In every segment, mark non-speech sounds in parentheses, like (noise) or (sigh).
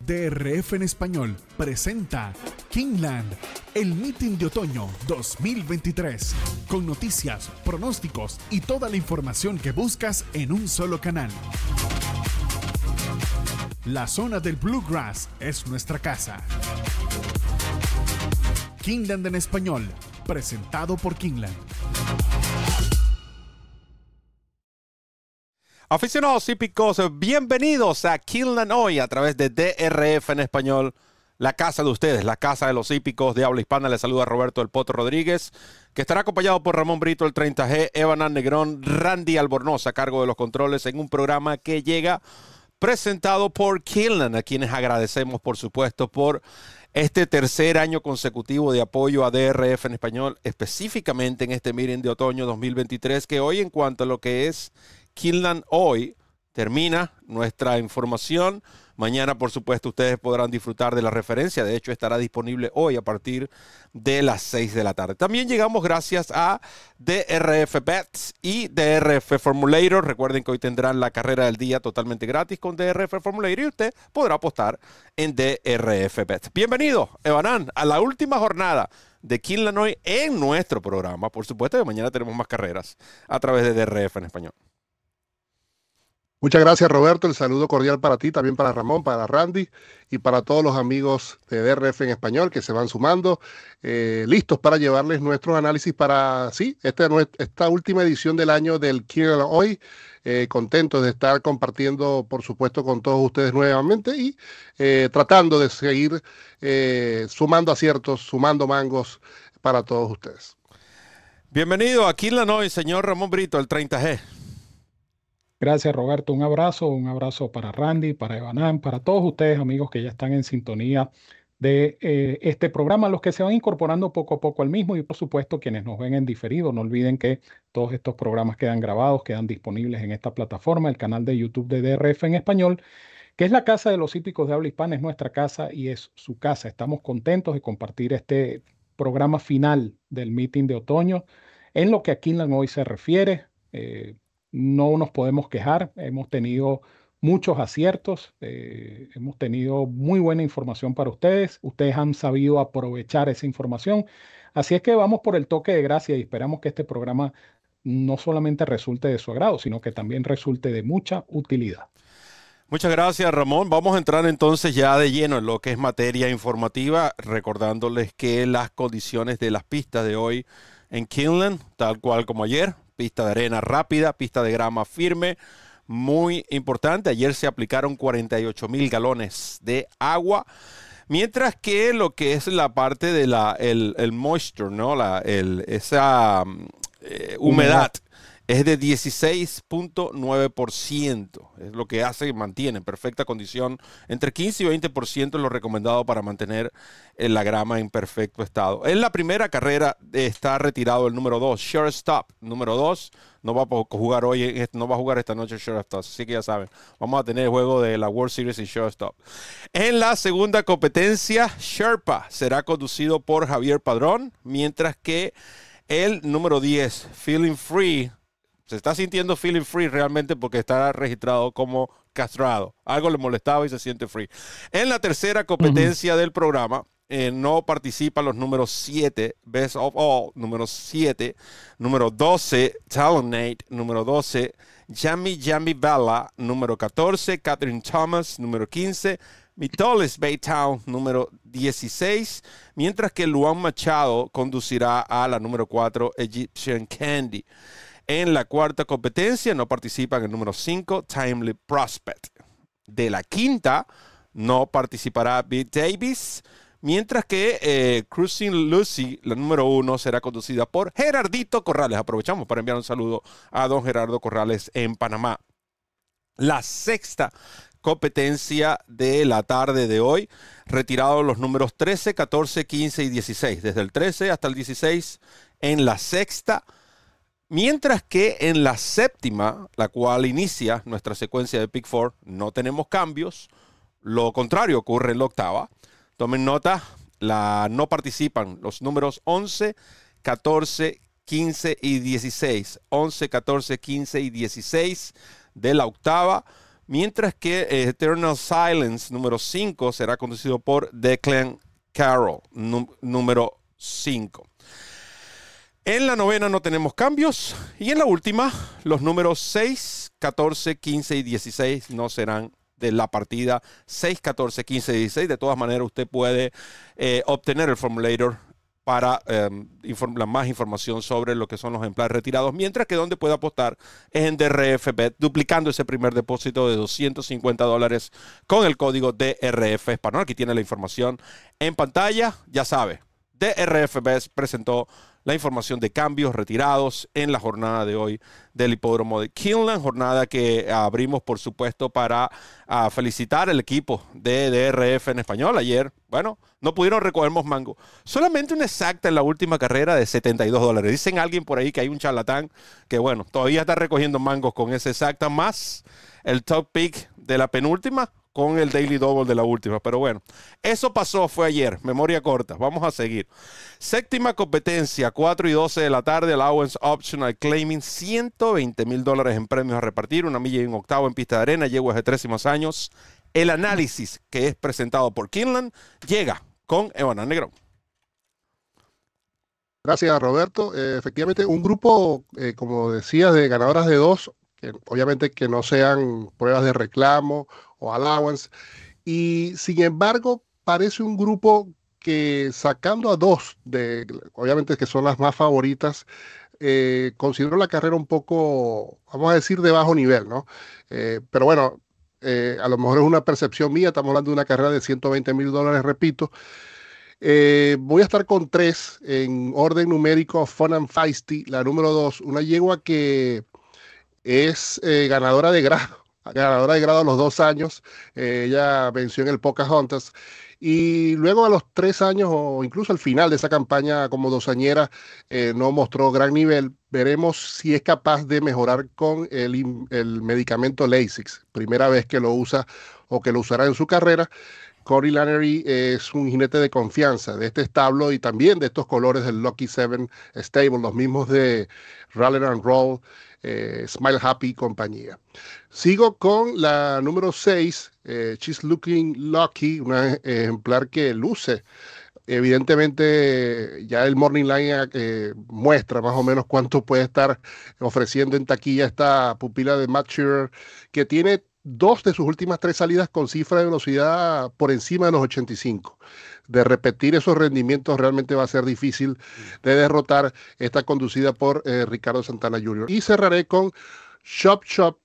DRF en español presenta Kingland, el meeting de otoño 2023, con noticias, pronósticos y toda la información que buscas en un solo canal. La zona del Bluegrass es nuestra casa. Kingland en español, presentado por Kingland. Aficionados hípicos, bienvenidos a Kingland hoy a través de DRF en español, la casa de ustedes, la casa de los hípicos de habla hispana. Les saluda Roberto El Poto Rodríguez, que estará acompañado por Ramón Brito, el 30G, Evan Negrón, Randy Albornoz a cargo de los controles en un programa que llega presentado por Kingland, a quienes agradecemos, por supuesto, por este tercer año consecutivo de apoyo a DRF en español, específicamente en este meeting de otoño 2023, que hoy en cuanto a lo que es Kinland hoy termina nuestra información. Mañana, por supuesto, ustedes podrán disfrutar de la referencia. De hecho, estará disponible hoy a partir de las 6 de la tarde. También llegamos gracias a DRF Bets y DRF Formulator. Recuerden que hoy tendrán la carrera del día totalmente gratis con DRF Formulator y usted podrá apostar en DRF Bets. Bienvenido, Evanán, a la última jornada de Kinland hoy en nuestro programa. Por supuesto que mañana tenemos más carreras a través de DRF en español. Muchas gracias Roberto, el saludo cordial para ti, también para Ramón, para Randy y para todos los amigos de DRF en español que se van sumando, eh, listos para llevarles nuestros análisis para, sí, esta, esta última edición del año del Kill Hoy. Eh, contentos de estar compartiendo, por supuesto, con todos ustedes nuevamente y eh, tratando de seguir sumando aciertos, sumando mangos para todos ustedes. Bienvenido a Hoy, señor Ramón Brito, el 30G. Gracias Roberto, un abrazo, un abrazo para Randy, para Evanán, para todos ustedes amigos que ya están en sintonía de eh, este programa, los que se van incorporando poco a poco al mismo y por supuesto quienes nos ven en diferido, no olviden que todos estos programas quedan grabados, quedan disponibles en esta plataforma, el canal de YouTube de DRF en español, que es la casa de los hípicos de habla hispana, es nuestra casa y es su casa. Estamos contentos de compartir este programa final del meeting de otoño en lo que a Kinlan hoy se refiere. Eh, no nos podemos quejar, hemos tenido muchos aciertos, eh, hemos tenido muy buena información para ustedes, ustedes han sabido aprovechar esa información, así es que vamos por el toque de gracia y esperamos que este programa no solamente resulte de su agrado, sino que también resulte de mucha utilidad. Muchas gracias, Ramón. Vamos a entrar entonces ya de lleno en lo que es materia informativa, recordándoles que las condiciones de las pistas de hoy en Kinland, tal cual como ayer, pista de arena rápida, pista de grama firme, muy importante. Ayer se aplicaron 48 mil galones de agua. Mientras que lo que es la parte de la, el, moisture, ¿no? La, esa eh, humedad es de 16.9%. Es lo que hace, mantiene en perfecta condición. Entre 15 y 20% es lo recomendado para mantener eh, la grama en perfecto estado. En la primera carrera está retirado el número 2, Shortstop. Número 2 no va a jugar hoy, no va a jugar esta noche Shortstop. Así que ya saben, vamos a tener el juego de la World Series y Shortstop. En la segunda competencia, Sherpa será conducido por Javier Padrón, mientras que el número 10, Feeling Free, se está sintiendo feeling free realmente porque está registrado como castrado. Algo le molestaba y se siente free. En la tercera competencia del programa, eh, no participan los números 7, Best of All, número 7, número 12, Talonate, número 12, Jamie Jamie Bella, número 14, Catherine Thomas, número 15, Mitoles Baytown, número 16, mientras que Luan Machado conducirá a la número 4, Egyptian Candy. En la cuarta competencia no participan el número 5, Timely Prospect. De la quinta no participará Bill Davis, mientras que eh, Cruising Lucy, la número 1, será conducida por Gerardito Corrales. Aprovechamos para enviar un saludo a don Gerardo Corrales en Panamá. La sexta competencia de la tarde de hoy, retirados los números 13, 14, 15 y 16. Desde el 13 hasta el 16 en la sexta Mientras que en la séptima, la cual inicia nuestra secuencia de Pick Four, no tenemos cambios. Lo contrario ocurre en la octava. Tomen nota, la, no participan los números 11, 14, 15 y 16. 11, 14, 15 y 16 de la octava. mientras que eh, Eternal Silence número 5 será conducido por Declan Carroll número 5. En la novena no tenemos cambios y en la última los números 6, 14, 15 y 16 no serán de la partida 6, 14, 15 y 16. De todas maneras usted puede eh, obtener el formulator para em, más información sobre lo que son los ejemplares retirados, mientras que donde puede apostar es en DRFBet, duplicando ese primer depósito de 250 dólares con el código DRF Español. Aquí tiene la información en pantalla, ya sabe, DRFBet presentó la información de cambios retirados en la jornada de hoy del hipódromo de Kinland, jornada que abrimos por supuesto para ah, felicitar al equipo de DRF en español. Ayer, bueno, no pudieron recoger mango. Solamente una exacta en la última carrera de 72 dólares. Dicen alguien por ahí que hay un charlatán que, bueno, todavía está recogiendo mangos con esa exacta, más el top pick de la penúltima, con el Daily Double de la última. Pero bueno, eso pasó, fue ayer, memoria corta. Vamos a seguir. Séptima competencia, 4 y 12 de la tarde, allowance optional claiming, 120 mil dólares en premios a repartir, una milla y un octavo en pista de arena, yeguas de trécimos años. El análisis que es presentado por Kinland llega con Evan Negro. Gracias, Roberto. Eh, efectivamente, un grupo, eh, como decía, de ganadoras de dos, que obviamente que no sean pruebas de reclamo allowance. Y sin embargo, parece un grupo que sacando a dos, de, obviamente que son las más favoritas, eh, considero la carrera un poco, vamos a decir, de bajo nivel, ¿no? Eh, pero bueno, eh, a lo mejor es una percepción mía, estamos hablando de una carrera de 120 mil dólares, repito. voy a estar con tres en orden numérico, Fun and Feisty, la número dos, una yegua que es ganadora de grado ganadora de grado a los dos años. Eh, ella venció en el Pocahontas. Y luego a los tres años o incluso al final de esa campaña como dosañera eh, no mostró gran nivel. Veremos si es capaz de mejorar con el, el medicamento Lasix. Primera vez que lo usa o que lo usará en su carrera. Cory Lannery es un jinete de confianza de este establo y también de estos colores del Lucky Seven Stable, los mismos de Rally and Roll, eh, Smile Happy y compañía. Sigo con la número 6, eh, She's Looking Lucky, un ejemplar que luce. Evidentemente, ya el Morning Line eh, muestra más o menos cuánto puede estar ofreciendo en taquilla esta pupila de Matt que tiene dos de sus últimas tres salidas con cifra de velocidad por encima de los 85. De repetir esos rendimientos realmente va a ser difícil de derrotar. Está conducida por eh, Ricardo Santana Jr. Y cerraré con Shop Shop.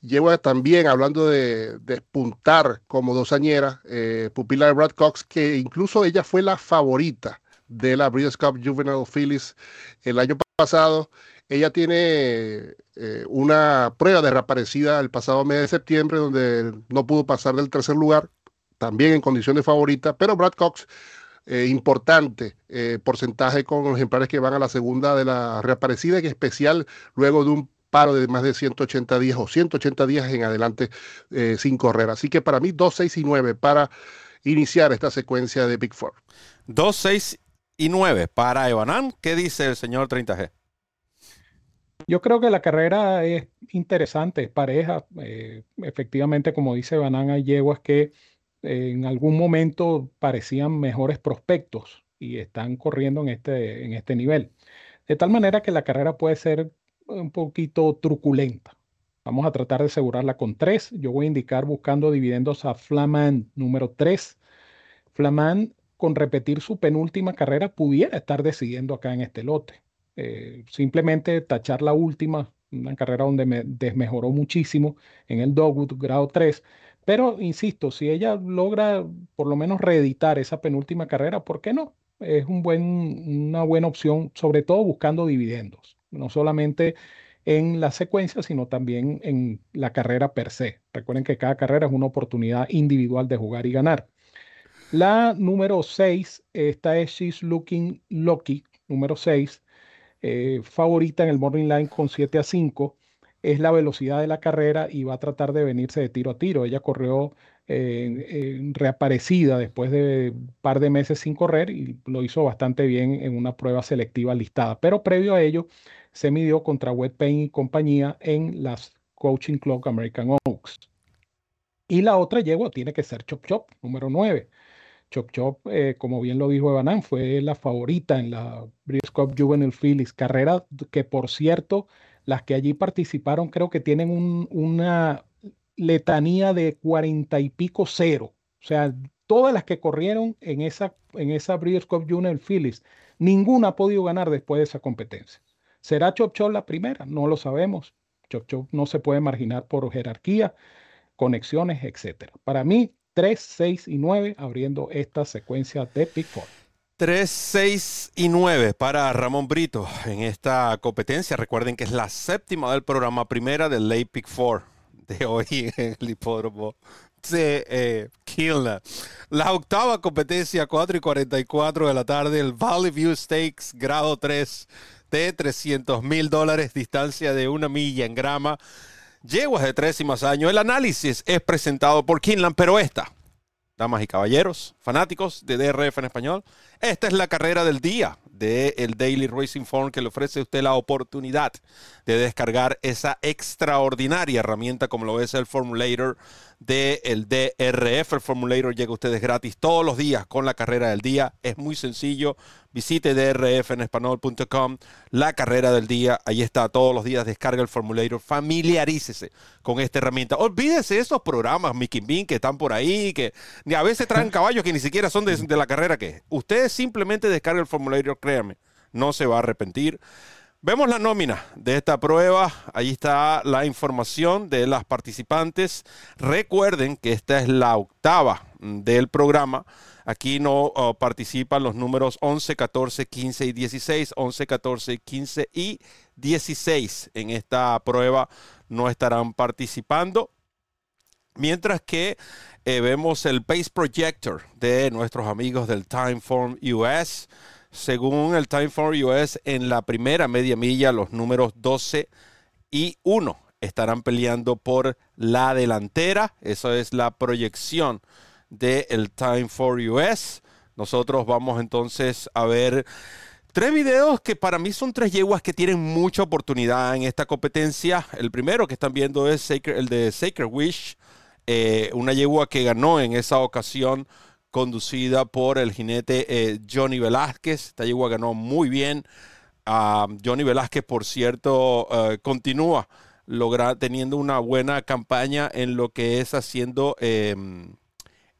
Llevo también hablando de despuntar como dosañera, eh, pupila de Brad Cox, que incluso ella fue la favorita de la Breeders' Cup Juvenile Phillies el año pasado ella tiene eh, una prueba de reaparecida el pasado mes de septiembre donde no pudo pasar del tercer lugar, también en condición de favorita, pero Brad Cox, eh, importante eh, porcentaje con ejemplares que van a la segunda de la reaparecida, en especial luego de un paro de más de 180 días o 180 días en adelante sin correr. Así que para mí 2, 6 y 9 para iniciar esta secuencia de Big Four. 2, 6 y 9 para Evanán. ¿Qué dice el señor 30G? Yo creo que la carrera es interesante, es pareja. Eh, efectivamente, como dice Banán, hay yeguas que en algún momento parecían mejores prospectos y están corriendo en este, en este nivel. De tal manera que la carrera puede ser un poquito truculenta. Vamos a tratar de asegurarla con tres. Yo voy a indicar buscando dividendos a Flaman número 3. Flaman, con repetir su penúltima carrera, pudiera estar decidiendo acá en este lote. Eh, simplemente tachar la última, una carrera donde me desmejoró muchísimo en el Dogwood grado 3. Pero insisto, si ella logra por lo menos reeditar esa penúltima carrera, ¿por qué no? Es un buen, una buena opción, sobre todo buscando dividendos, no solamente en la secuencia, sino también en la carrera per se. Recuerden que cada carrera es una oportunidad individual de jugar y ganar. La número 6, esta es She's Looking Lucky, número 6. Eh, favorita en el Morning Line con 7 a 5 es la velocidad de la carrera y va a tratar de venirse de tiro a tiro. Ella corrió reaparecida después de un par de meses sin correr y lo hizo bastante bien en una prueba selectiva listada. Pero previo a ello, se midió contra Wet Pain y compañía en las Coaching Clock American Oaks. Y la otra yegua tiene que ser Chop Chop, número 9. Chop Chop, eh, como bien lo dijo Evanán, fue la favorita en la British Cup Juvenile Phillies, carrera que por cierto, las que allí participaron creo que tienen una letanía de cuarenta y pico cero. O sea, todas las que corrieron en esa, en esa Breeders' Cup Junior Phillies, ninguna ha podido ganar después de esa competencia. ¿Será Chop Chop la primera? No lo sabemos. Chop Chop no se puede marginar por jerarquía, conexiones, etc. Para mí, 3, 6 y 9 abriendo esta secuencia de Pick 4. 3, 6 y 9 para Ramón Brito en esta competencia. Recuerden que es la séptima del programa primera del Late Pick 4 de hoy (laughs) en el hipódromo de eh, La octava competencia, 4 y 44 de la tarde, el Valley View Stakes, grado 3 de 300 mil dólares, distancia de una milla en grama, yeguas de tres y más años. El análisis es presentado por Kinlan, pero esta, damas y caballeros, fanáticos de DRF en español, esta es la carrera del día del el Daily Racing Form que le ofrece a usted la oportunidad de descargar esa extraordinaria herramienta como lo es el Formulator del DRF. El Formulator llega a ustedes gratis todos los días con la carrera del día. Es muy sencillo. Visite drfenespanol.com, la carrera del día. Ahí está, todos los días descarga el Formulator. Familiarícese con esta herramienta. Olvídese de esos programas Mickey Bean que están por ahí, que a veces traen (laughs) caballos que ni siquiera son de, de la carrera que Usted simplemente descarga el Formulator, créame, no se va a arrepentir. Vemos la nómina de esta prueba. Ahí está la información de las participantes. Recuerden que esta es la octava del programa. Aquí no oh, participan los números 11, 14, 15 y 16. 11, 14, 15 y 16 en esta prueba no estarán participando. Mientras que eh, vemos el Pace Projector de nuestros amigos del Timeform US. Según el Time for US, en la primera media milla, los números 12 y 1 estarán peleando por la delantera. Esa es la proyección del Time for US. Nosotros vamos entonces a ver tres videos que para mí son tres yeguas que tienen mucha oportunidad en esta competencia. El primero que están viendo es el de Sacred Wish, eh, una yegua que ganó en esa ocasión conducida por el jinete eh, Johnny Velázquez. Esta ganó muy bien. Johnny Velázquez, por cierto, eh, continúa logra, teniendo una buena campaña en lo que es haciendo em,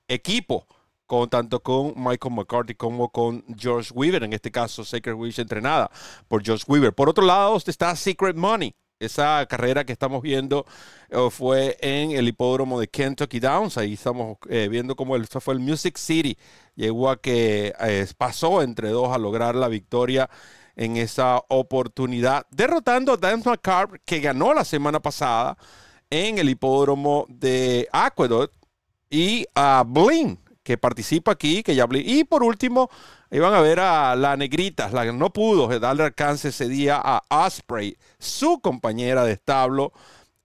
equipo, con, tanto con Michael McCarthy como con George Weaver, en este caso Sacred Wish entrenada por George Weaver. Por otro lado está Secret Money, esa carrera que estamos viendo eh, fue en el hipódromo de Kentucky Downs. Ahí estamos eh, viendo cómo el, fue el Music City. Llegó a que eh, pasó entre dos a lograr la victoria en esa oportunidad, derrotando a Dan McCarb, que ganó la semana pasada en el hipódromo de Aqueduct, y a Blin, que participa aquí, que ya Y por último, iban a ver a la negrita, la que no pudo darle alcance ese día a Osprey, su compañera de establo.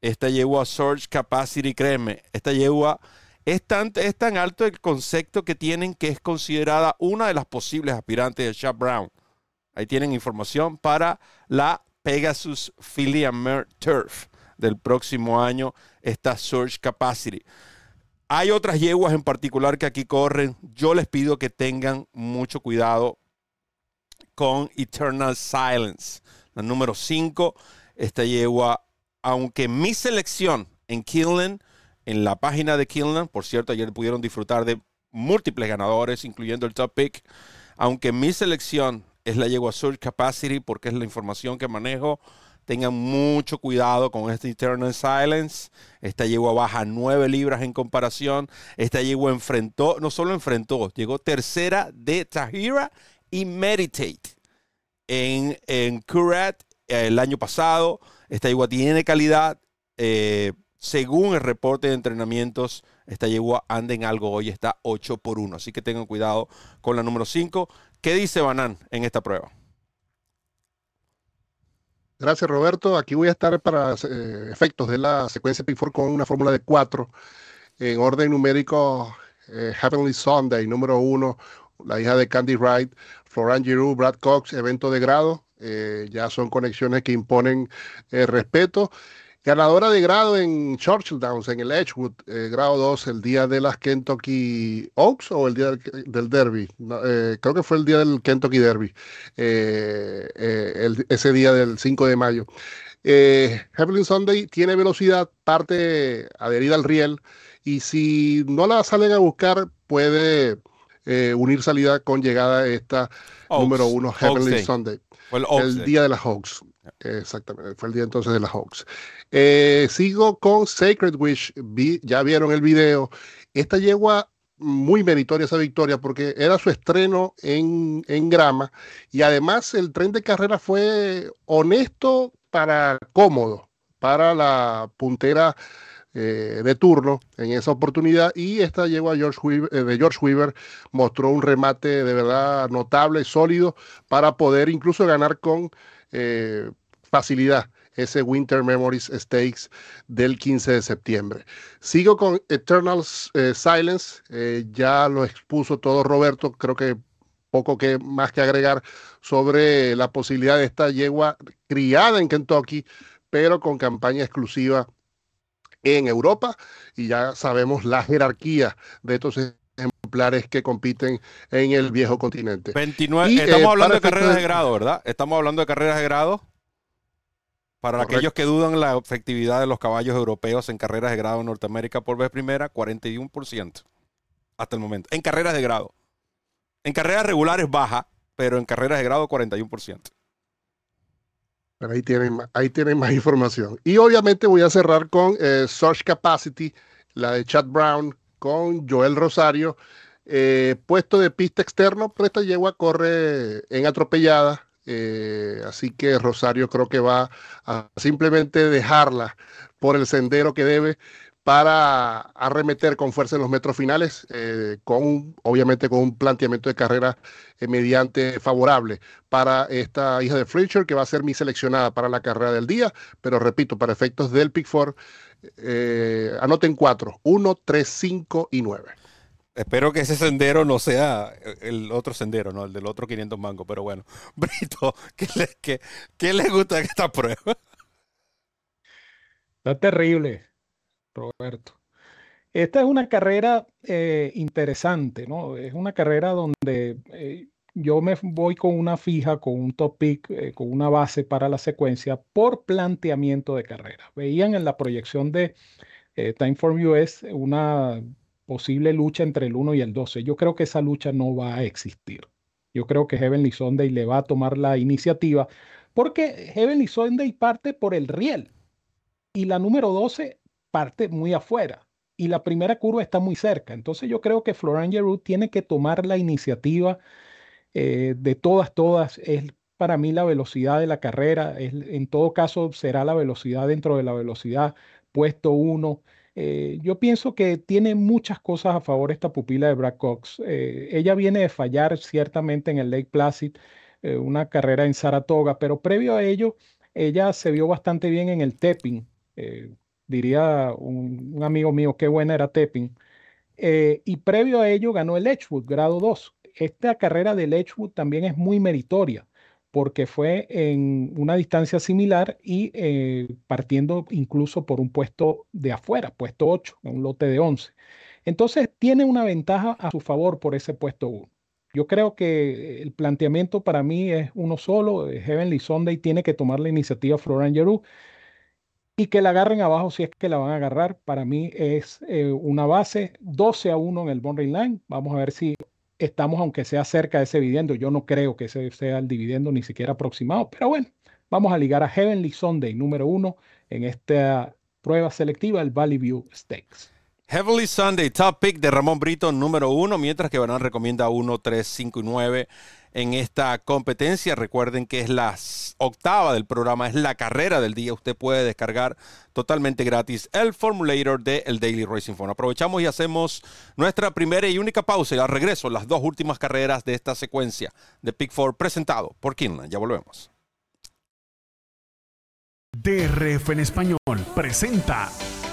Esta yegua Surge Capacity, créeme, esta yegua es tan, alto el concepto que tienen que es considerada una de las posibles aspirantes de Chap Brown. Ahí tienen información para la Pegasus Philly Turf del próximo año, esta Surge Capacity. Hay otras yeguas en particular que aquí corren. Yo les pido que tengan mucho cuidado con Eternal Silence. La número 5, esta yegua, aunque mi selección en Killen, en la página de Killen, por cierto, ayer pudieron disfrutar de múltiples ganadores, incluyendo el top pick, aunque mi selección es la yegua Surge Capacity, porque es la información que manejo, Tengan mucho cuidado con este Eternal Silence. Esta yegua baja 9 libras en comparación. Esta yegua enfrentó, no solo enfrentó, llegó tercera de Tahira y Meditate en, en eh, el año pasado. Esta yegua tiene calidad. Eh, según el reporte de entrenamientos, esta yegua anda en algo hoy, está 8 por 1. Así que tengan cuidado con la número 5. ¿Qué dice Banan en esta prueba? Gracias, Roberto. Aquí voy a estar para eh, efectos de la secuencia Pick 4 con una fórmula de cuatro en orden numérico. Eh, Heavenly Sunday, número uno, la hija de Candy Wright, Florent Giroux, Brad Cox, evento de grado. Eh, ya son conexiones que imponen respeto. Ganadora de grado en Churchill Downs, en el Edgewood, eh, grado 2, el día de las Kentucky Oaks o el día del, Derby. Eh, creo que fue el día del Kentucky Derby, eh, ese día del 5 de mayo. Heavenly Sunday tiene velocidad, parte adherida al riel, y si no la salen a buscar, puede unir salida con llegada esta número uno, Heavenly Sunday. el, día de las Hawks. Exactamente, fue el día entonces de las Hawks. Eh, sigo con Sacred Wish, ya vieron el video. Esta yegua muy meritoria esa victoria porque era su estreno en, en grama y además el tren de carrera fue honesto para cómodo para la puntera eh, de turno en esa oportunidad y esta yegua eh, de George Weaver mostró un remate de verdad notable, sólido para poder incluso ganar con facilidad ese Winter Memories Stakes del 15 de septiembre. Sigo con Eternal eh, Silence, eh, ya lo expuso todo Roberto, creo que poco que más que agregar sobre la posibilidad de esta yegua criada en Kentucky, pero con campaña exclusiva en Europa y ya sabemos la jerarquía de estos ejemplares que compiten en el viejo continente. 29, estamos eh, hablando de carreras de grado, ¿verdad? Estamos hablando de carreras de grado. Para aquellos que dudan la efectividad de los caballos europeos en carreras de grado en Norteamérica por vez primera, 41% hasta el momento. En carreras de grado. En carreras regulares baja, pero en carreras de grado 41%. Pero ahí tienen, ahí tienen más información. Y obviamente voy a cerrar con eh, Search Capacity, la de Chad Brown, con Joel Rosario. Eh, puesto de pista externo, pero esta yegua corre en atropellada, eh, así que Rosario creo que va a simplemente dejarla por el sendero que debe para arremeter con fuerza en los metros finales, eh, con obviamente con un planteamiento de carrera eh, mediante favorable para esta hija de Fletcher, que va a ser mi seleccionada para la carrera del día, pero repito, para efectos del Pick Four, anoten cuatro, uno, tres, cinco y nueve. Espero que ese sendero no sea el otro sendero, ¿no? El del otro 500 mango. Pero bueno, (laughs) Brito, ¿qué le, qué, le gusta de esta prueba? Está terrible, Roberto. Esta es una carrera eh, interesante, ¿no? Es una carrera donde eh, yo me voy con una fija, con un top pick, eh, con una base para la secuencia por planteamiento de carrera. Veían en la proyección de Timeform US una posible lucha entre el 1 y el 12. Yo creo que esa lucha no va a existir. Yo creo que Heavenly Sunday le va a tomar la iniciativa porque Heavenly Sunday parte por el riel y la número 12 parte muy afuera y la primera curva está muy cerca. Entonces yo creo que Florian Giroux tiene que tomar la iniciativa eh, de todas, todas. Es para mí la velocidad de la carrera. Es, en todo caso será la velocidad dentro de la velocidad puesto 1. Eh, yo pienso que tiene muchas cosas a favor esta pupila de Brad Cox. Eh, ella viene de fallar ciertamente en el Lake Placid, una carrera en Saratoga, pero previo a ello, ella se vio bastante bien en el Tepping. Diría un, amigo mío, qué buena era Tepping. y previo a ello ganó el Edgewood, grado 2. Esta carrera del Edgewood también es muy meritoria porque fue en una distancia similar y eh, partiendo incluso por un puesto de afuera, puesto 8, un lote de 11. Entonces tiene una ventaja a su favor por ese puesto 1. Yo creo que el planteamiento para mí es uno solo. Eh, Heavenly Sunday tiene que tomar la iniciativa Florian Giroux y que la agarren abajo si es que la van a agarrar. Para mí es eh, una base 12 a 1 en el Bond Line. Vamos a ver si estamos, aunque sea cerca de ese dividendo. Yo no creo que ese sea el dividendo ni siquiera aproximado, pero bueno, vamos a ligar a Heavenly Sunday número uno en esta prueba selectiva, el Valley View Stakes. Heavenly Sunday, top pick de Ramón Brito número uno, mientras que Banán recomienda 1, 3, 5 y 9 en esta competencia. Recuerden que es la octava del programa, es la carrera del día. Usted puede descargar totalmente gratis el formulator de el Daily Racing Phone. Aprovechamos y hacemos nuestra primera y única pausa y al regreso las dos últimas carreras de esta secuencia de Pick 4 presentado por Kinlan. Ya volvemos. DRF en español presenta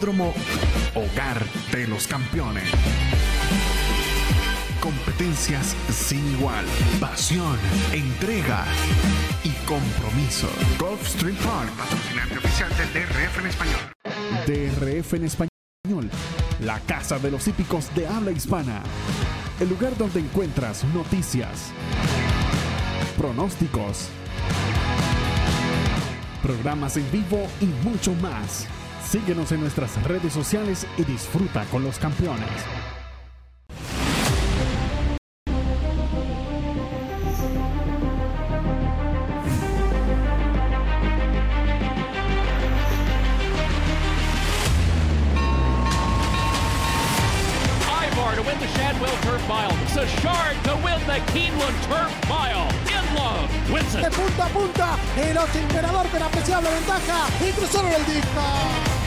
Hipódromo hogar de los campeones. Competencias sin igual, pasión, entrega y compromiso. Gulfstream Park, patrocinante oficial del DRF en español. DRF en español, la casa de los hípicos de habla hispana. El lugar donde encuentras noticias, pronósticos, programas en vivo y mucho más. Síguenos en nuestras redes sociales y disfruta con los campeones. Ivar to win the Shadwell Turf Mile. Sachard to win the Keeneland Turf Mile. In love wins de punta a punta, el emperador con apreciable ventaja y cruzaron el disco.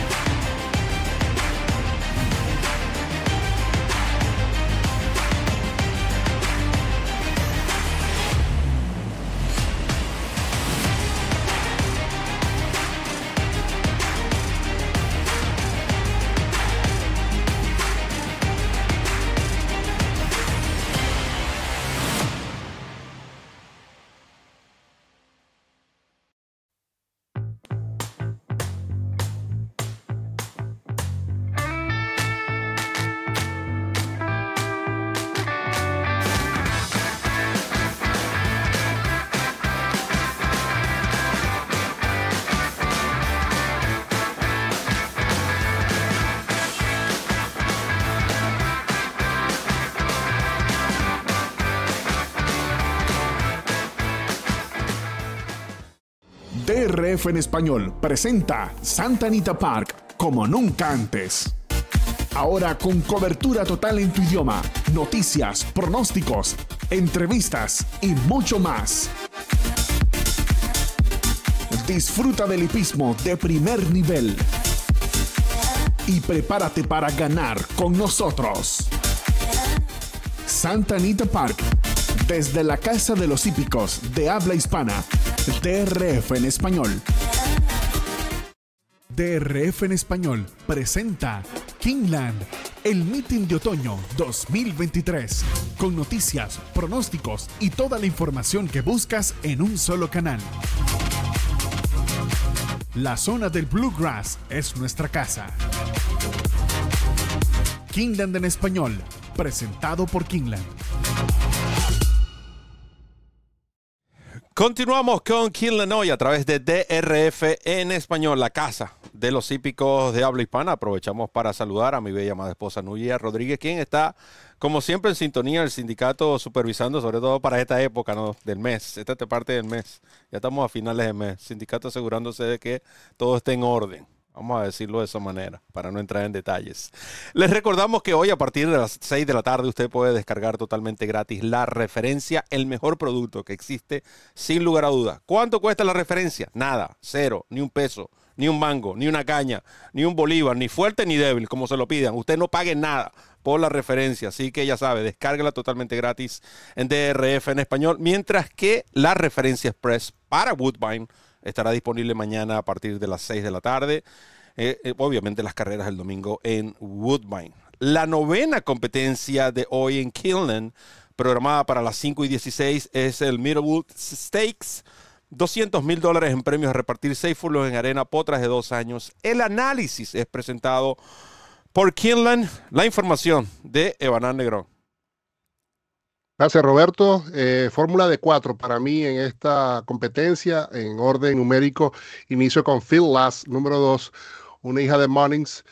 DRF en español presenta Santa Anita Park como nunca antes. Ahora con cobertura total en tu idioma, noticias, pronósticos, entrevistas y mucho más. Disfruta del hipismo de primer nivel. Y prepárate para ganar con nosotros. Santa Anita Park, desde la Casa de los Hípicos de habla hispana, DRF en español. DRF en español presenta Kingland, el meeting de otoño 2023, con noticias, pronósticos y toda la información que buscas en un solo canal. La zona del Bluegrass es nuestra casa. Kingland en español, presentado por Kingland. Continuamos con Illinois a través de DRF en español, la casa de los hípicos de habla hispana. Aprovechamos para saludar a mi bella amada esposa Nuya Rodríguez, quien está, como siempre, en sintonía del sindicato supervisando, sobre todo para esta época ¿no? del mes, esta es parte del mes. Ya estamos a finales de mes. Sindicato asegurándose de que todo esté en orden. Vamos a decirlo de esa manera, para no entrar en detalles. Les recordamos que hoy a partir de las 6 de la tarde usted puede descargar totalmente gratis la referencia, el mejor producto que existe, sin lugar a dudas. ¿Cuánto cuesta la referencia? Nada, cero, ni un peso, ni un mango, ni una caña, ni un bolívar, ni fuerte ni débil, como se lo pidan. Usted no pague nada por la referencia. Así que ya sabe, descárgala totalmente gratis en DRF en español, mientras que la referencia express para Woodbine estará disponible mañana a partir de las 6 de la tarde. Eh, eh, obviamente las carreras el domingo en Woodbine. La novena competencia de hoy en Killen, programada para las 5 y 16, es el Middlewood Stakes. 200 mil dólares en premios a repartir, 6 furlos en arena, potras de dos años. El análisis es presentado por Kinlan, la información de Evanán Negrón. Gracias, Roberto. Eh, fórmula de cuatro para mí en esta competencia, en orden numérico. Inicio con Phil Lass, número dos, una hija de Munnings,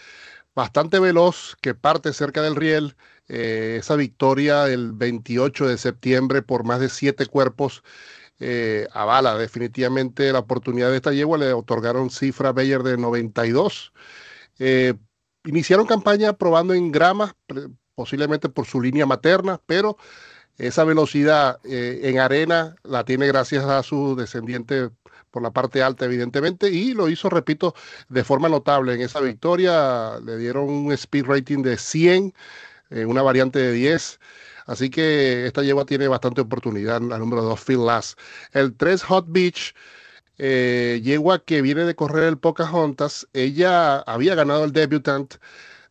bastante veloz, que parte cerca del riel. Eh, esa victoria el 28 de septiembre por más de siete cuerpos eh, avala definitivamente la oportunidad de esta yegua. Le otorgaron cifra Bayer de 92. Eh, iniciaron campaña probando en grama, posiblemente por su línea materna, pero esa velocidad eh, en arena la tiene gracias a su descendiente por la parte alta, evidentemente, y lo hizo, repito, de forma notable. En esa victoria le dieron un speed rating de 100, en una variante de 10. Así que esta yegua tiene bastante oportunidad, la número 2, Phil Lass. El 3, Hot Beach, eh, yegua que viene de correr el Pocahontas. Ella había ganado el debutant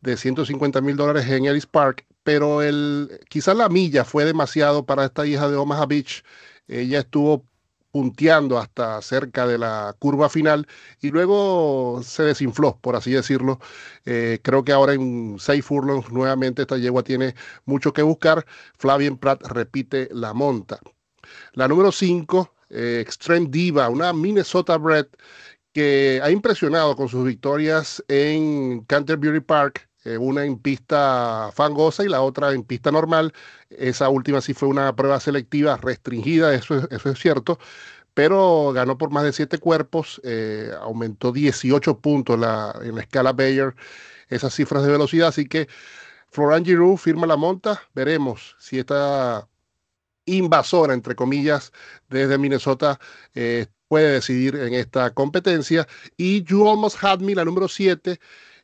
de 150 mil dólares en Ellis Park, pero el, quizás la milla fue demasiado para esta hija de Omaha Beach. Ella estuvo punteando hasta cerca de la curva final y luego se desinfló, por así decirlo. Eh, creo que ahora en seis furlongs nuevamente esta yegua tiene mucho que buscar. Flavien Pratt repite la monta. La número 5, eh, Extreme Diva, una Minnesota Bred que ha impresionado con sus victorias en Canterbury Park una en pista fangosa y la otra en pista normal. Esa última sí fue una prueba selectiva restringida, eso, eso es cierto, pero ganó por más de siete cuerpos, eh, aumentó 18 puntos en la escala Bayer esas cifras de velocidad, así que Florent Giroux firma la monta, veremos si esta invasora, entre comillas, desde Minnesota eh, puede decidir en esta competencia. Y You Almost Had Me, la número 7,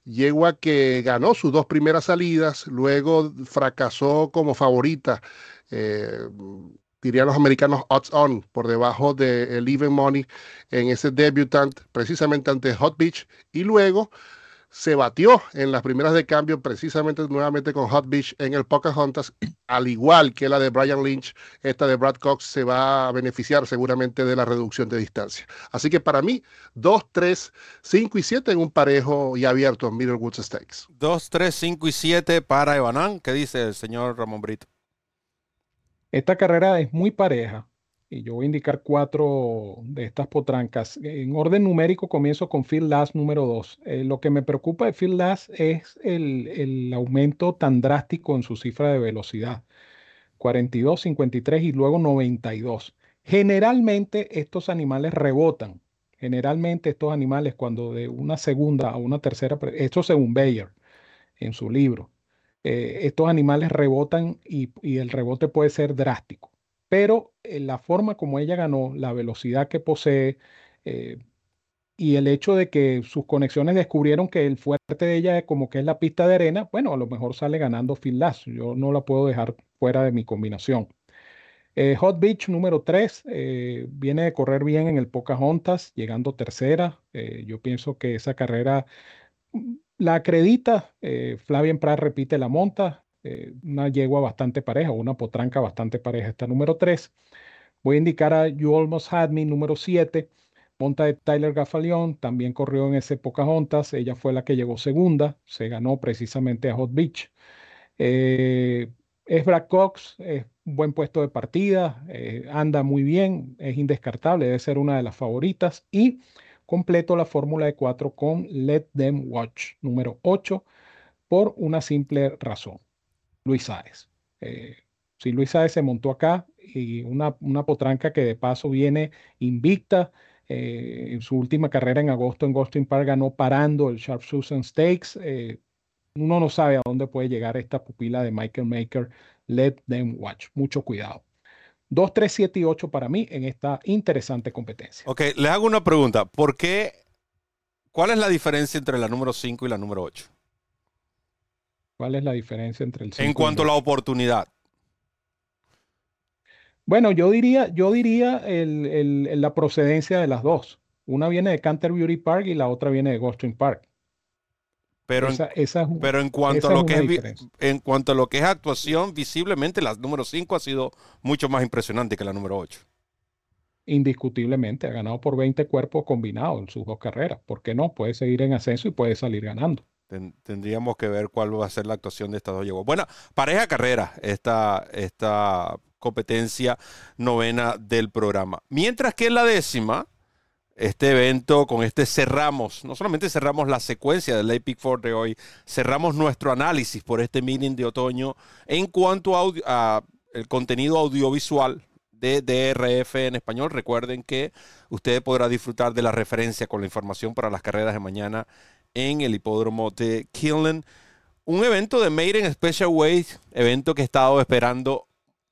Yegua que ganó sus dos primeras salidas, luego fracasó como favorita, eh, dirían los americanos odds on, por debajo de even money en ese debutant, precisamente ante Hot Beach, y luego se batió en las primeras de cambio precisamente nuevamente con Hot Beach en el Pocahontas, al igual que la de Brian Lynch, esta de Brad Cox se va a beneficiar seguramente de la reducción de distancia. Así que para mí, 2, 3, 5 y 7 en un parejo y abierto en Middlewood Stakes. 2, 3, 5 y 7 para Evanán. ¿Qué dice el señor Ramón Brito? Esta carrera es muy pareja y yo voy a indicar cuatro de estas potrancas. En orden numérico comienzo con Phil Last número 2. Eh, lo que me preocupa de Phil Last es el, el, aumento tan drástico en su cifra de velocidad. 42, 53 y luego 92. Generalmente estos animales rebotan. Generalmente estos animales cuando de una segunda a una tercera, esto según Bayer en su libro, eh, estos animales rebotan y, y el rebote puede ser drástico pero eh, la forma como ella ganó, la velocidad que posee eh, y el hecho de que sus conexiones descubrieron que el fuerte de ella es como que es la pista de arena, bueno, a lo mejor sale ganando Phil. Yo no la puedo dejar fuera de mi combinación. Eh, Hot Beach número 3 viene de correr bien en el Pocahontas, llegando tercera. yo pienso que esa carrera mm, la acredita. Flavien Prat repite la monta. Eh, una yegua bastante pareja, una potranca bastante pareja. Esta número 3. Voy a indicar a You Almost Had Me, número 7. Monta de Tyler Gaffalion, también corrió en ese Pocahontas. Ella fue la que llegó segunda. Se ganó precisamente a Hot Beach. Eh, es Black Cox, es un buen puesto de partida, eh, anda muy bien, es indescartable, debe ser una de las favoritas. Y completo la fórmula de 4 con Let Them Watch, número 8, por una simple razón. Luis Sáez. Eh, si Luis Sáez se montó acá y una, una potranca que de paso viene invicta. Eh, en su última carrera en agosto en Gostin Park ganó parando el Sharp Susan Stakes. Eh, uno no sabe a dónde puede llegar esta pupila de Michael Maker. Let them watch. Mucho cuidado. 2, 3, 7 y 8 para mí en esta interesante competencia. Ok, le hago una pregunta. ¿Por qué? ¿Cuál es la diferencia entre la número 5 y la número 8? ¿Cuál es la diferencia entre el 5 En cuanto a la oportunidad. Bueno, yo diría, yo diría el, el, la procedencia de las dos. Una viene de Canterbury Park y la otra viene de Goldstream Park. Pero, esa, esa es, pero en cuanto a lo que es, en cuanto a lo que es actuación, visiblemente la número 5 ha sido mucho más impresionante que la número 8. Indiscutiblemente, ha ganado por 20 cuerpos combinados en sus dos carreras. ¿Por qué no? Puede seguir en ascenso y puede salir ganando. Tendríamos que ver cuál va a ser la actuación de estas dos yeguas. Buena pareja carrera esta, esta competencia novena del programa. Mientras que en la décima, este evento, con este cerramos, no solamente cerramos la secuencia del Pick Four de hoy, cerramos nuestro análisis por este meeting de otoño en cuanto a, el contenido audiovisual de DRF en español. Recuerden que usted podrá disfrutar de la referencia con la información para las carreras de mañana en el hipódromo de Killen. Un evento de Made in Special Weight, evento que he estado esperando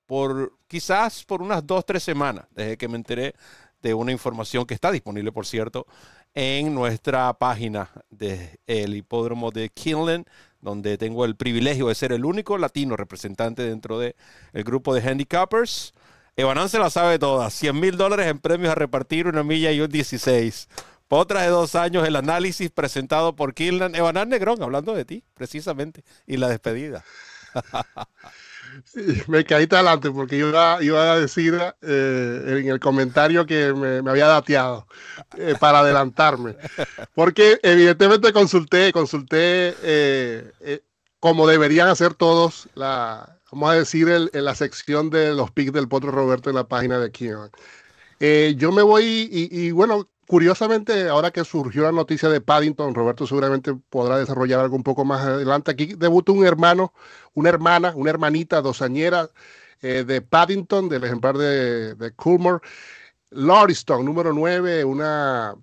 por quizás por unas dos, tres semanas, desde que me enteré de una información que está disponible, por cierto, en nuestra página del hipódromo de Kinlan, donde tengo el privilegio de ser el único latino representante dentro del grupo de handicappers. Evanán se la sabe toda, 100 mil dólares en premios a repartir, una milla y un 16. Otra de dos años, el análisis presentado por Kinlan. Evanán Negrón, hablando de ti, precisamente, y la despedida. (laughs) me caí adelante porque iba, iba a decir eh, en el comentario que me, había dateado eh, para adelantarme. Porque evidentemente consulté, consulté eh, como deberían hacer todos, la, vamos a decir, en la sección de los pics del Potro Roberto en la página de Kion. yo me voy y, bueno, curiosamente, ahora que surgió la noticia de Paddington, Roberto seguramente podrá desarrollar algo un poco más adelante. Aquí debutó un hermano, una hermana, una hermanita dosañera eh, de Paddington, del ejemplar de, de Coolmore. Lauriston, número 9, una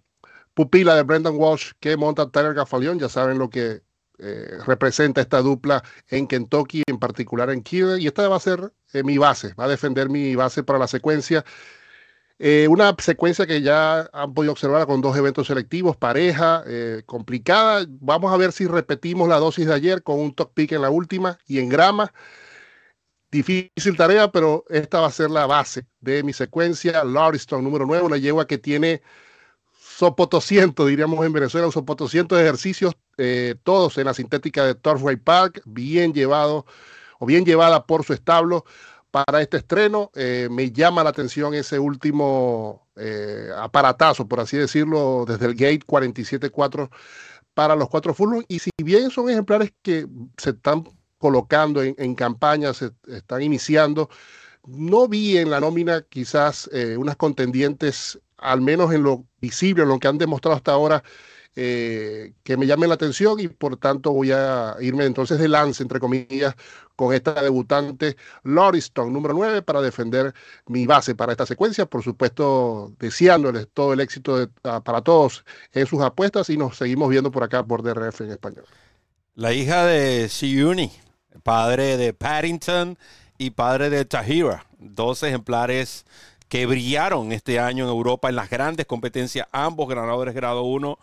pupila de Brendan Walsh que monta Tyler Gafalión. Ya saben lo que eh, representa esta dupla en Kentucky, en particular en Kiel. Y esta va a ser eh, mi base, va a defender mi base para la secuencia. Eh, una secuencia que ya han podido observar con dos eventos selectivos, pareja, eh, complicada. Vamos a ver si repetimos la dosis de ayer con un top pick en la última y en grama. Difícil tarea, pero esta va a ser la base de mi secuencia. Lauriston número 9, una yegua que tiene sopotoscientos, diríamos en Venezuela, un sopotoscientos de ejercicios, eh, todos en la sintética de Torfway Park, bien llevado o bien llevada por su establo para este estreno. Eh, me llama la atención ese último eh, aparatazo, por así decirlo, desde el Gate 47.4 para los cuatro furlongs. Y si bien son ejemplares que se están colocando en, campaña, se están iniciando, no vi en la nómina quizás eh, unas contendientes, al menos en lo visible, en lo que han demostrado hasta ahora, que me llamen la atención y por tanto voy a irme entonces de lance, entre comillas, con esta debutante Lauriston, número 9, para defender mi base para esta secuencia. Por supuesto, deseándoles todo el éxito para todos en sus apuestas y nos seguimos viendo por acá por DRF en español. La hija de Siuni, padre de Paddington y padre de Tahira, dos ejemplares que brillaron este año en Europa en las grandes competencias, ambos ganadores grado 1.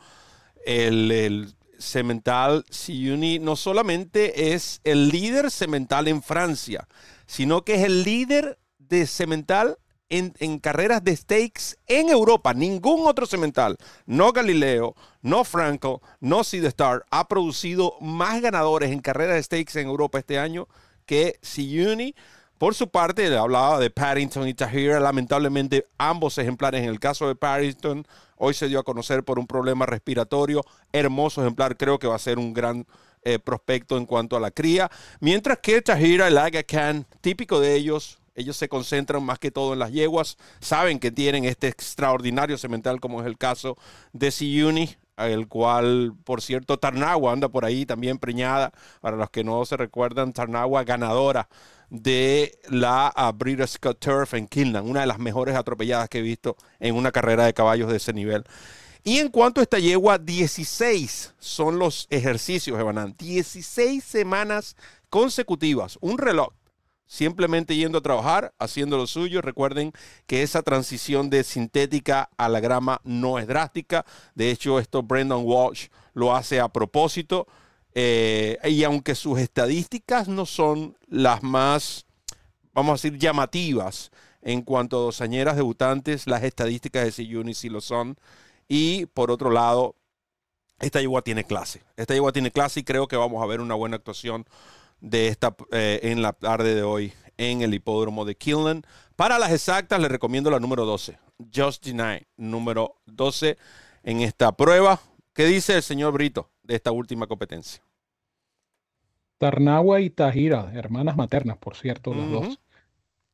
El, el, Cemental Siuni no solamente es el líder cemental en Francia, sino que es el líder de cemental en, carreras de stakes en Europa. Ningún otro cemental, no Galileo, no Franco, no Seed Star, ha producido más ganadores en carreras de stakes en Europa este año que Siuni. Por su parte, hablaba de Paddington y Tahira. Lamentablemente, ambos ejemplares, en el caso de Paddington, Hoy se dio a conocer por un problema respiratorio. Hermoso ejemplar, creo que va a ser un gran eh, prospecto en cuanto a la cría. Mientras que Tahira, el Aga Khan, típico de ellos, ellos se concentran más que todo en las yeguas. Saben que tienen este extraordinario cemental, como es el caso de Siuni, el cual, por cierto, Tarnagua anda por ahí también preñada. Para los que no se recuerdan, Tarnagua ganadora de la British Turf en Kinland, una de las mejores atropelladas que he visto en una carrera de caballos de ese nivel. Y en cuanto a esta yegua, 16 son los ejercicios, Evanán. 16 semanas consecutivas, un reloj. Simplemente yendo a trabajar, haciendo lo suyo. Recuerden que esa transición de sintética a la grama no es drástica. De hecho, esto Brendan Walsh lo hace a propósito Eh, y aunque sus estadísticas no son las más, vamos a decir, llamativas en cuanto a dosañeras debutantes, las estadísticas de Siyuni sí lo son. Y por otro lado, esta yegua tiene clase. Esta yegua tiene clase y creo que vamos a ver una buena actuación de esta eh, en la tarde de hoy en el hipódromo de Killen. Para las exactas, les recomiendo la número 12, Just Deny, número 12 en esta prueba. ¿Qué dice el señor Brito de esta última competencia? Tarnagua y Tajira, hermanas maternas, por cierto, las dos.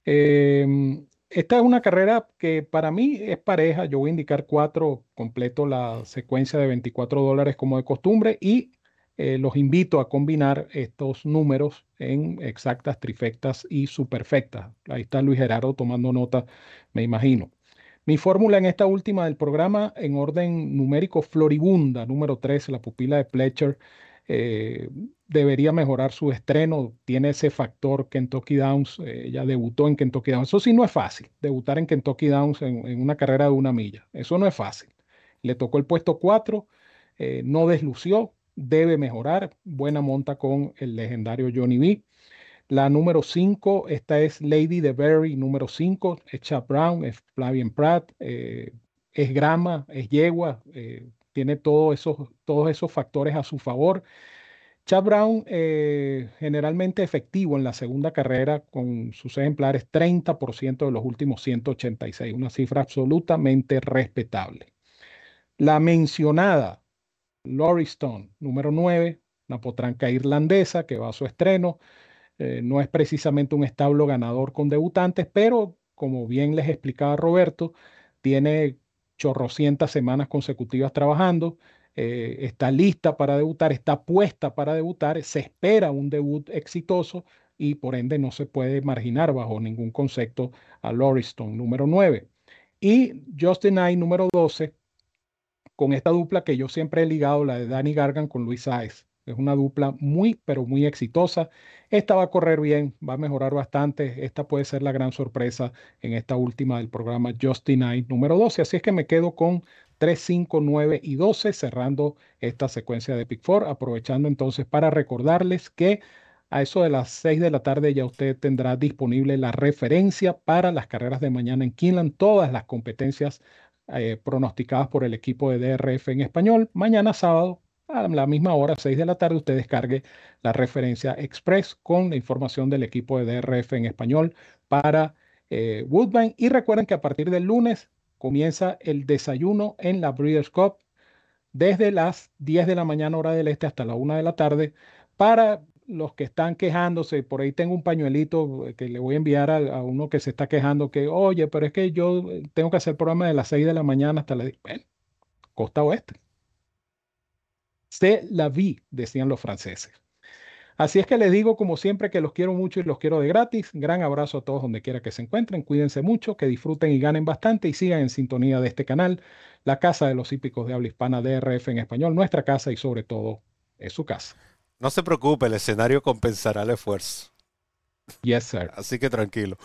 Em, esta es una carrera que para mí es pareja. Yo voy a indicar cuatro, completo la secuencia de 24 dólares como de costumbre y eh, los invito a combinar estos números en exactas, trifectas y superfectas. Ahí está Luis Gerardo tomando nota, me imagino. Mi fórmula en esta última del programa, en orden numérico floribunda, número 3, la pupila de Pletcher, eh, debería mejorar su estreno. Tiene ese factor Kentucky Downs. Eh, ella debutó en Kentucky Downs. Eso sí no es fácil, debutar en Kentucky Downs en, una carrera de una milla. Eso no es fácil. Le tocó el puesto 4, eh, no deslució, debe mejorar. Buena monta con el legendario Johnny B. La número 5, esta es Lady de Berry, número 5, es Chap Brown, es Flavian Pratt, eh, es grama, es yegua, tiene todos esos, todos esos factores a su favor. Chad Brown, eh, generalmente efectivo en la segunda carrera con sus ejemplares, 30% de los últimos 186, una cifra absolutamente respetable. La mencionada Lori Stone, número 9, una potranca irlandesa que va a su estreno. Eh, no es precisamente un establo ganador con debutantes, pero como bien les explicaba Roberto, tiene chorrocientas semanas consecutivas trabajando eh, está lista para debutar, está puesta para debutar, se espera un debut exitoso y por ende no se puede marginar bajo ningún concepto a Loriston número 9. Y Justin I número 12, con esta dupla que yo siempre he ligado, la de Danny Gargan con Luis Saez. Es una dupla muy, pero muy exitosa. Esta va a correr bien, va a mejorar bastante. Esta puede ser la gran sorpresa en esta última del programa Justin I número 12. Así es que me quedo con 3, 5, 9 y 12, cerrando esta secuencia de Pick 4, aprovechando entonces para recordarles que a eso de las 6 de la tarde ya usted tendrá disponible la referencia para las carreras de mañana en Kinland, todas las competencias eh, pronosticadas por el equipo de DRF en español. Mañana sábado, a la misma hora, 6 de la tarde, usted descargue la referencia express con la información del equipo de DRF en español para eh, Woodbine. Y recuerden que a partir del lunes comienza el desayuno en la Breeders' Cup desde las 10 de la mañana hora del este hasta la 1 de la tarde para los que están quejándose, por ahí tengo un pañuelito que le voy a enviar a, uno que se está quejando que, oye, pero es que yo eh, tengo que hacer programa de las 6 de la mañana hasta la... Bueno, costa oeste. Se la vi, decían los franceses. Así es que les digo, como siempre, que los quiero mucho y los quiero de gratis. Gran abrazo a todos donde quiera que se encuentren. Cuídense mucho, que disfruten y ganen bastante y sigan en sintonía de este canal, la casa de los hípicos de habla hispana DRF en español, nuestra casa y sobre todo es su casa. No se preocupe, el escenario compensará el esfuerzo. Yes, sir. Así que tranquilo.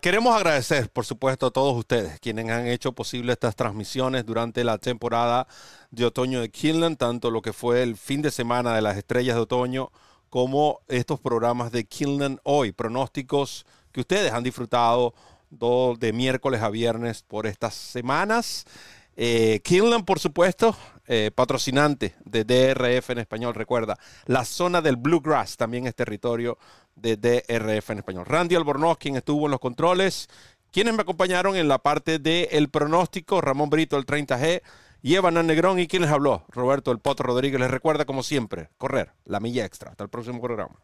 queremos agradecer, por supuesto, a todos ustedes quienes han hecho posible estas transmisiones durante la temporada de otoño de Kinland, tanto lo que fue el fin de semana de las estrellas de otoño como estos programas de Kilnan hoy, pronósticos que ustedes han disfrutado de miércoles a viernes por estas semanas. Eh, por supuesto, eh, patrocinante de DRF en español, recuerda, la zona del Bluegrass también es territorio de DRF en español. Randy Albornoz, quien estuvo en los controles, quienes me acompañaron en la parte del pronóstico, Ramón Brito, el 30G, y Evan Negrón. ¿Y quién les habló? Roberto El Potro Rodríguez. Les recuerda, como siempre, correr la milla extra. Hasta el próximo programa.